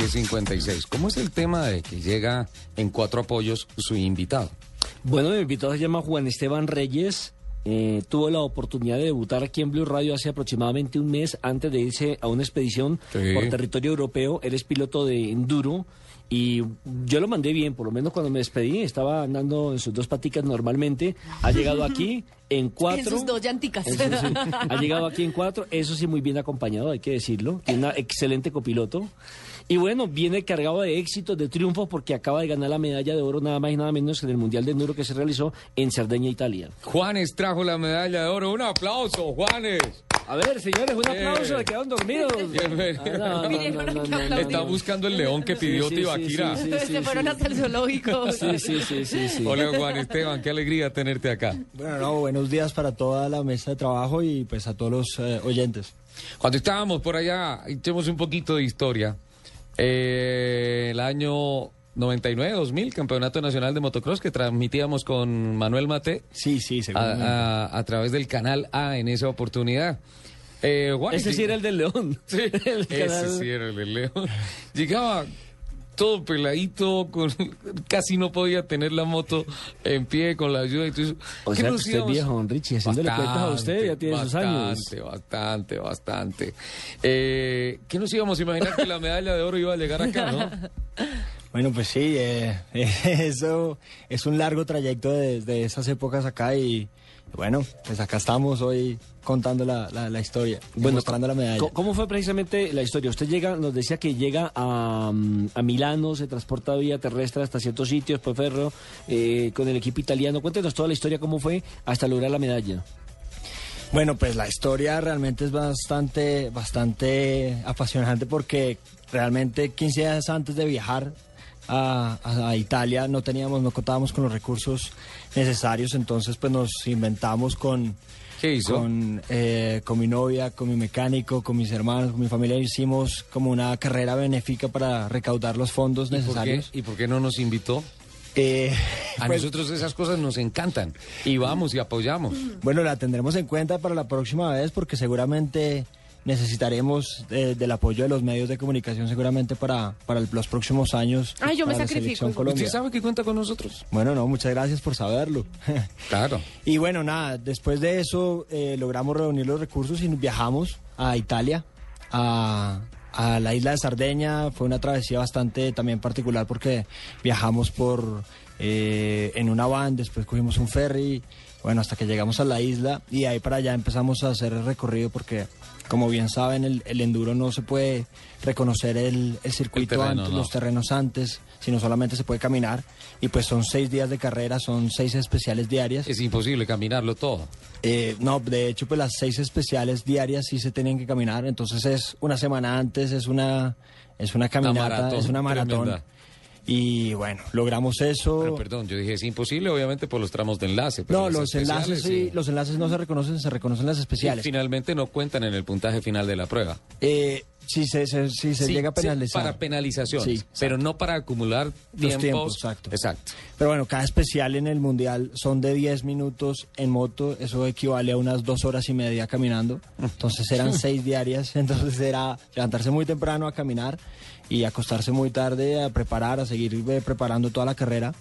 1056. ¿Cómo es el tema de que llega en cuatro apoyos su invitado? Bueno, mi invitado se llama Juan Esteban Reyes. Eh, tuvo la oportunidad de debutar aquí en Blue Radio hace aproximadamente un mes antes de irse a una expedición Sí. por territorio europeo. Él es piloto de enduro y yo lo mandé bien, por lo menos cuando me despedí estaba andando en sus dos paticas normalmente. Ha llegado aquí en cuatro. En sus dos llanticas. Eso sí, ha llegado aquí en cuatro, eso sí muy bien acompañado, hay que decirlo. Tiene una excelente copiloto. Y bueno, viene cargado de éxitos, de triunfos, porque acaba de ganar la medalla de oro nada más y nada menos en el Mundial de Enduro que se realizó en Cerdeña, Italia. Juanes trajo la medalla de oro. Un aplauso, Juanes. A ver, señores, un aplauso, Eh. se quedaron dormidos. Está buscando el león que pidió Sí, sí, sí, Tibaquira. sí, sí. Se fueron hasta el zoológico. Sí, sí, sí, sí, sí. Hola Juan Esteban, qué alegría tenerte acá. Bueno, no, buenos días para toda la mesa de trabajo y pues a todos los eh, oyentes. Cuando estábamos por allá, echemos un poquito de historia. Eh, el año 99-2000, Campeonato Nacional de Motocross que transmitíamos con Manuel Mate Sí, sí, a, a- a través del canal A en esa oportunidad. Eh, Juan, Ese sí era el del León. Sí, El ese canal- sí era el de León. Llegaba todo peladito, con, casi no podía tener la moto en pie con la ayuda. Entonces, O ¿qué sea, que nos usted íbamos- es viejo, don Richie, haciéndole cuentas a usted, ya tiene sus años. Bastante, bastante, bastante. Eh, ¿Qué nos íbamos a imaginar que la medalla de oro iba a llegar acá, no? Bueno, pues sí, eh, eso es un largo trayecto desde esas épocas acá y bueno, pues acá estamos hoy contando la, la, la historia, mostrando la medalla. ¿Cómo- ¿Cómo fue precisamente la historia? Usted llega, nos decía que llega a, mm, a Milano, se transporta vía terrestre hasta ciertos sitios, por ferro, eh, con el equipo italiano. Cuéntenos toda la historia, cómo fue hasta lograr la medalla. Bueno, pues la historia realmente es bastante, bastante apasionante porque realmente 15 días antes de viajar a, a- a Italia no teníamos, no contábamos con los recursos necesarios, entonces pues nos inventamos con, ¿Qué hizo? con, eh, con mi novia, con mi mecánico, con mis hermanos, con mi familia, hicimos como una carrera benéfica para recaudar los fondos ¿Y por, qué, necesarios. ¿Y por qué no nos invitó? Eh, A pues, nosotros esas cosas nos encantan. Y vamos y apoyamos. Bueno, la tendremos en cuenta para la próxima vez porque seguramente necesitaremos eh, del apoyo de los medios de comunicación seguramente para, para el- los próximos años. Ay, yo me sacrifico. selección ¿Usted Colombia. ¿Usted sabe que cuenta con nosotros? Bueno, no, muchas gracias por saberlo. Claro. y bueno, nada, después de eso eh, logramos reunir los recursos y viajamos a Italia, a, a la isla de Sardeña. Fue una travesía bastante también particular porque viajamos por eh, en una van, después cogimos un ferry, bueno, hasta que llegamos a la isla y de ahí para allá empezamos a hacer el recorrido porque, como bien saben, el, el enduro no se puede reconocer el, el circuito terreno, antes, no. los terrenos antes, sino solamente se puede caminar y pues son seis días de carrera, son seis especiales diarias. Es imposible caminarlo todo. Eh, no, de hecho, pues las seis especiales diarias sí se tienen que caminar. Entonces es una semana antes, es una, es una caminata, maratón es una maratón. tremenda. Y bueno, logramos eso. Pero perdón, yo dije es imposible, obviamente por los tramos de enlace. pero no, los enlaces, sí, los enlaces no se reconocen, se reconocen las Y especiales. finalmente no cuentan en el puntaje final de la prueba. Eh, sí, se, se- sí, se Sí, llega a sí, penalizar. para penalizaciones, Sí, pero no para acumular Los tiempos. tiempos, exacto. Exacto. Pero bueno, cada especial en el mundial son de 10 minutos en moto, eso equivale a unas dos horas y media caminando. Entonces eran seis diarias, entonces era levantarse muy temprano a caminar y acostarse muy tarde a preparar, a seguir eh, preparando toda la carrera.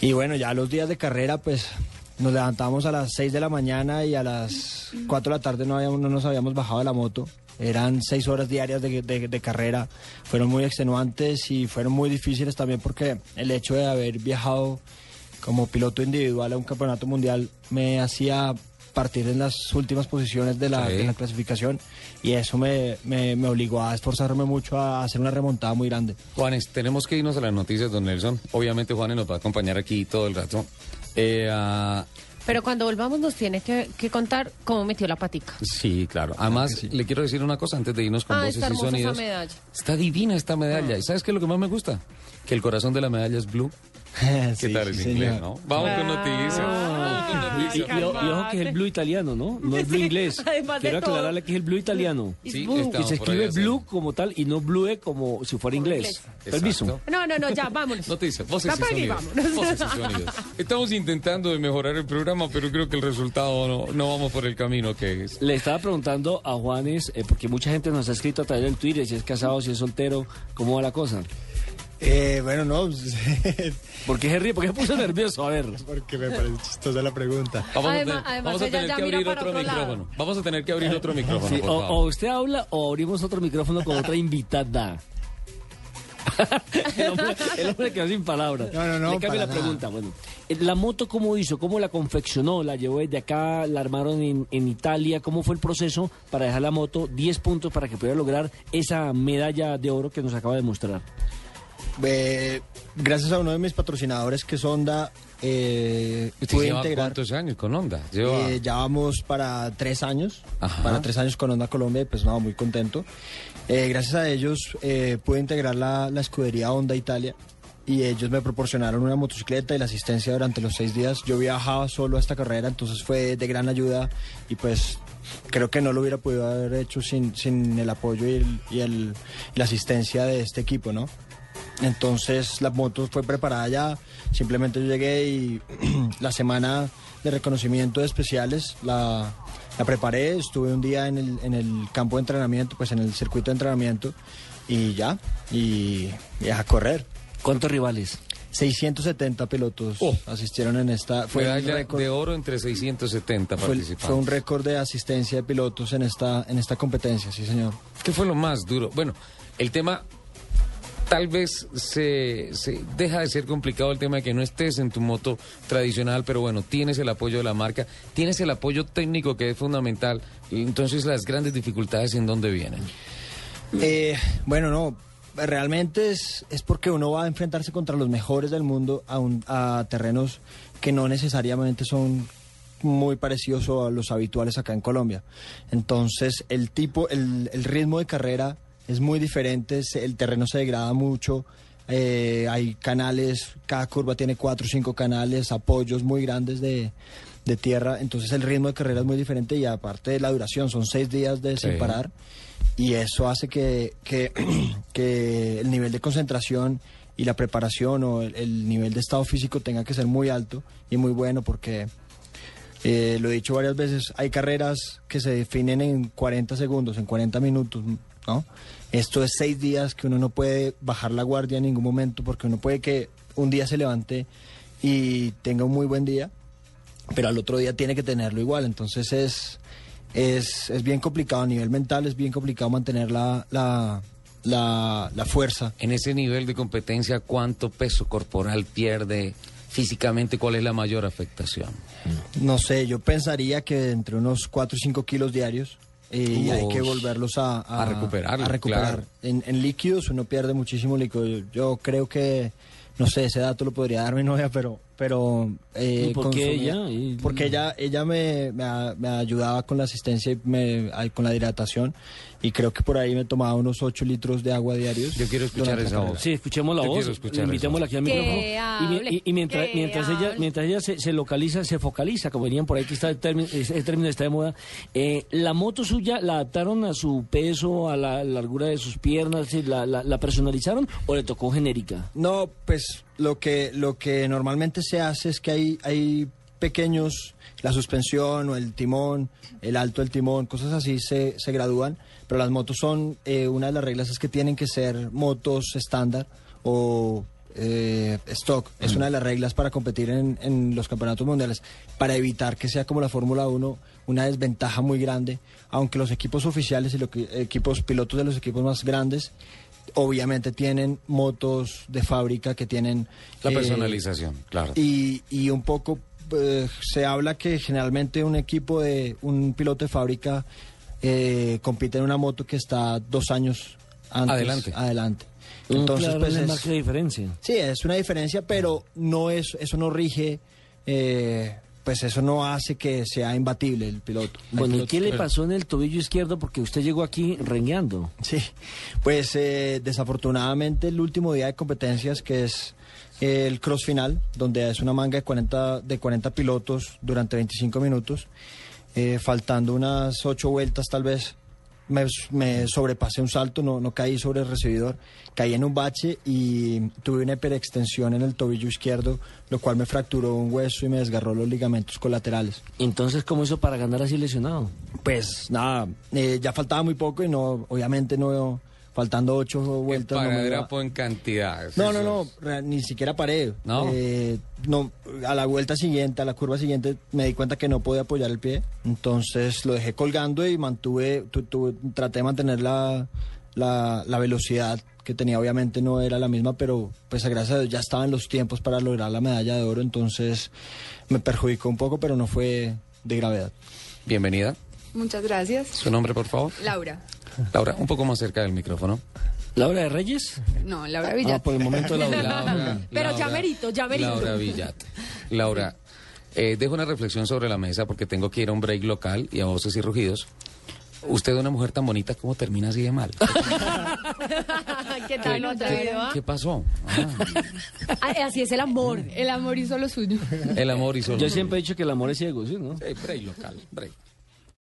Y bueno, ya los días de carrera, pues nos levantamos a las 6 de la mañana y a las 4 de la tarde no, habíamos, no nos habíamos bajado de la moto. Eran seis horas diarias de, de- de carrera. Fueron muy extenuantes y fueron muy difíciles también porque el hecho de haber viajado como piloto individual a un campeonato mundial me hacía partir en las últimas posiciones de la, Sí. de la clasificación y eso me, me- me obligó a esforzarme mucho a hacer una remontada muy grande. Juanes, tenemos que irnos a las noticias, don Nelson. Obviamente Juanes nos va a acompañar aquí todo el rato. Eh, ah, Pero cuando volvamos nos tiene que, que contar cómo metió la patica. Sí, claro. Además, le quiero decir una cosa antes de irnos con Ah, voces está y esa sonidos. medalla. Está divina esta medalla. ¿Y sabes qué es lo que más me gusta? Que el corazón de la medalla es blue. ¿Qué Sí, tal sí, en inglés, señor. no? Vamos con noticias. Y, noticias. y- y ojo que es el blue italiano, ¿no? No el blue inglés. Quiero todo. aclararle que es el blue italiano. Sí, Y se escribe blue como tal y no blue como si fuera inglés. Permiso. No, no, no, ya, vámonos. Noticias, voces y sonidos. Voces y sonidos. Estamos intentando de mejorar el programa, pero creo que el resultado no, no vamos por el camino que es. Le estaba preguntando a Juanes, eh, porque mucha gente nos ha escrito a través del Twitter, si es casado, si es soltero, ¿cómo va la cosa? Eh, bueno, no, ¿Por qué se ríe? ¿Por qué se puso nervioso? A ver. porque me parece chistosa la pregunta. Vamos, Además- a, tener, además vamos a ella tener ya que abrir otro micrófono. Vamos a tener que abrir otro micrófono, Sí, por o, favor. o usted habla o abrimos otro micrófono con otra invitada. el, hombre, el hombre quedó sin palabras. No, no, no, Le cambio la nada. pregunta. Bueno, eh, ¿la moto cómo hizo? ¿Cómo la confeccionó? ¿La llevó desde acá? ¿La armaron en, en Italia? ¿Cómo fue el proceso para dejar la moto 10 puntos para que pudiera lograr esa medalla de oro que nos acaba de mostrar? Eh, gracias a uno de mis patrocinadores que es Honda, eh, ¿Usted pude lleva integrar. cuántos años con Honda? Lleva... Eh, ya vamos para tres años, Ajá. para tres años con Honda Colombia y pues no, muy contento. Eh, gracias a ellos eh, pude integrar la, la escudería Honda Italia y ellos me proporcionaron una motocicleta y la asistencia durante los seis días. Yo viajaba solo a esta carrera, entonces fue de gran ayuda y pues creo que no lo hubiera podido haber hecho sin, sin el apoyo y, el- y el- la asistencia de este equipo, ¿no? Entonces la moto fue preparada ya, simplemente yo llegué y la semana de reconocimiento de especiales la, la preparé, estuve un día en el, en el campo de entrenamiento, pues en el circuito de entrenamiento y ya, y, y a correr. ¿Cuántos rivales? 670 pilotos Oh. asistieron en esta, fue, un Medalla récord, de oro entre 670 fue, participantes. fue un récord de asistencia de pilotos en esta, en esta competencia, sí señor. ¿Qué fue lo más duro? Bueno, el tema tal vez se, se deja de ser complicado el tema de que no estés en tu moto tradicional, pero bueno, tienes el apoyo de la marca, tienes el apoyo técnico que es fundamental. Entonces las grandes dificultades en dónde vienen. Eh, bueno, no, realmente es, es porque uno va a enfrentarse contra los mejores del mundo a, un- a terrenos que no necesariamente son muy parecidos a los habituales acá en Colombia. Entonces, el tipo, el, el ritmo de carrera es muy diferente, el terreno se degrada mucho, eh, hay canales, cada curva tiene cuatro o cinco canales, apoyos muy grandes de, de tierra, entonces el ritmo de carrera es muy diferente y aparte de la duración, son seis días de sin Sí. parar y eso hace que, que, que el nivel de concentración y la preparación o el, el nivel de estado físico tenga que ser muy alto y muy bueno porque eh, lo he dicho varias veces, hay carreras que se definen en 40 segundos, en 40 minutos, ¿no? Esto es seis días que uno no puede bajar la guardia en ningún momento porque uno puede que un día se levante y tenga un muy buen día, pero al otro día tiene que tenerlo igual. Entonces es, es, es bien complicado a nivel mental, es bien complicado mantener la, la, la, la fuerza. En ese nivel de competencia, ¿cuánto peso corporal pierde físicamente? ¿Cuál es la mayor afectación? No sé, yo pensaría que entre unos 4 o 5 kilos diarios y hay que volverlos a, A recuperarlo, a recuperar. claro. En, en líquidos uno pierde muchísimo líquido. Yo, yo creo que, no sé, ese dato lo podría dar mi novia, pero... pero eh, ¿Y por qué ella? Y- Porque ella, ella me, me, me ayudaba con la asistencia y me, con la hidratación y creo que por ahí me tomaba unos 8 litros de agua diarios. Yo quiero escuchar esa voz. Sí, escuchemos la Yo voz. Invitémosla aquí al Que micrófono. Y, y- y mientras, ella, hable. mientras ella se, se localiza, se focaliza, como venían por ahí, que está el término, ese término está de moda. eh, la moto suya la adaptaron a su peso, a la largura de sus piernas, ¿sí? la, la, la personalizaron o le tocó genérica. No, pues lo que, lo que normalmente se hace es que hay, hay pequeños, la suspensión o el timón, el alto del timón, cosas así se, se gradúan, pero las motos son, eh, una de las reglas es que tienen que ser motos estándar o eh, stock, es una de las reglas para competir en, en los campeonatos mundiales, para evitar que sea como la Fórmula 1 una desventaja muy grande, aunque los equipos oficiales y los equipos pilotos de los equipos más grandes obviamente tienen motos de fábrica que tienen La eh, personalización, claro. y, y un poco eh, se habla que generalmente un equipo de un piloto de fábrica eh, compite en una moto que está dos años antes, Adelante. adelante. Entonces, Entonces, claro, pues es de diferencia. Sí, es una diferencia, pero no es, eso no rige eh, pues eso no hace que sea imbatible el piloto. Bueno, ¿y qué le pasó en el tobillo izquierdo? Porque usted llegó aquí rengueando. Sí, pues eh, desafortunadamente el último día de competencias, que es eh, el cross final, donde es una manga de 40, de 40 pilotos durante 25 minutos, eh, faltando unas 8 vueltas tal vez, me, me sobrepasé un salto, no, no caí sobre el recibidor, caí en un bache y tuve una hiperextensión en el tobillo izquierdo, lo cual me fracturó un hueso y me desgarró los ligamentos colaterales. Entonces, ¿cómo hizo para ganar así lesionado? Pues nada, eh, ya faltaba muy poco y no, obviamente no, faltando ocho vueltas. no en cantidad. no, no, no, re- ni siquiera paré. ¿No? Eh, no, a la vuelta siguiente, a la curva siguiente, me di cuenta que no podía apoyar el pie. Entonces lo dejé colgando y mantuve, tu- tu- traté de mantener la, la, la velocidad que tenía. Obviamente no era la misma, pero pues gracias a Dios ya estaban los tiempos para lograr la medalla de oro. Entonces me perjudicó un poco, pero no fue de gravedad. Bienvenida. Muchas gracias. Su nombre, por favor. Laura. Laura, un poco más cerca del micrófono. ¿Laura de Reyes? No, Laura Ah, Villat. por el momento Laura. Laura, Pero ya Laura- merito, ya merito. Laura Villat. Laura, eh, dejo una reflexión sobre la mesa porque tengo que ir a un break local y a voces y rugidos. Usted, una mujer tan bonita, ¿cómo termina así de mal? ¿Qué tal? ¿No ¿Qué, qué pasó? Ah, así es el amor. El amor hizo lo suyo. el amor y solo. Yo siempre he dicho que el amor es ciego, ¿sí? ¿no? Eh, break local, break.